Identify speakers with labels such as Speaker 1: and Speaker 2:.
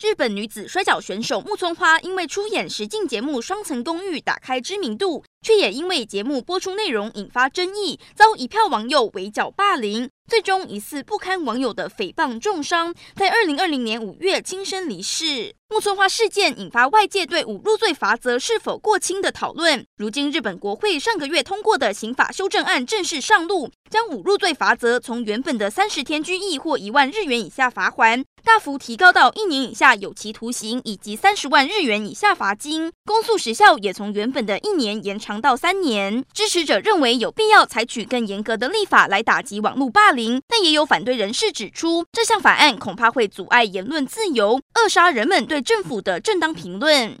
Speaker 1: 日本女子摔角选手木村花因为出演实境节目《双层公寓》打开知名度，却也因为节目播出内容引发争议，遭一票网友围剿霸凌，最终疑似不堪网友的诽谤重伤，在二零二零年五月轻生离世。木村花事件引发外界对侮辱罪罚则是否过轻的讨论。如今日本国会上个月通过的刑法修正案正式上路，将侮辱罪罚则从原本的三十天拘役或一万日元以下罚锾，大幅提高到一年以下有期徒刑以及三十万日元以下罚金。公诉时效也从原本的一年延长到三年。支持者认为有必要采取更严格的立法来打击网络霸凌，但也有反对人士指出，这项法案恐怕会阻碍言论自由，扼杀人们对政府的正当评论。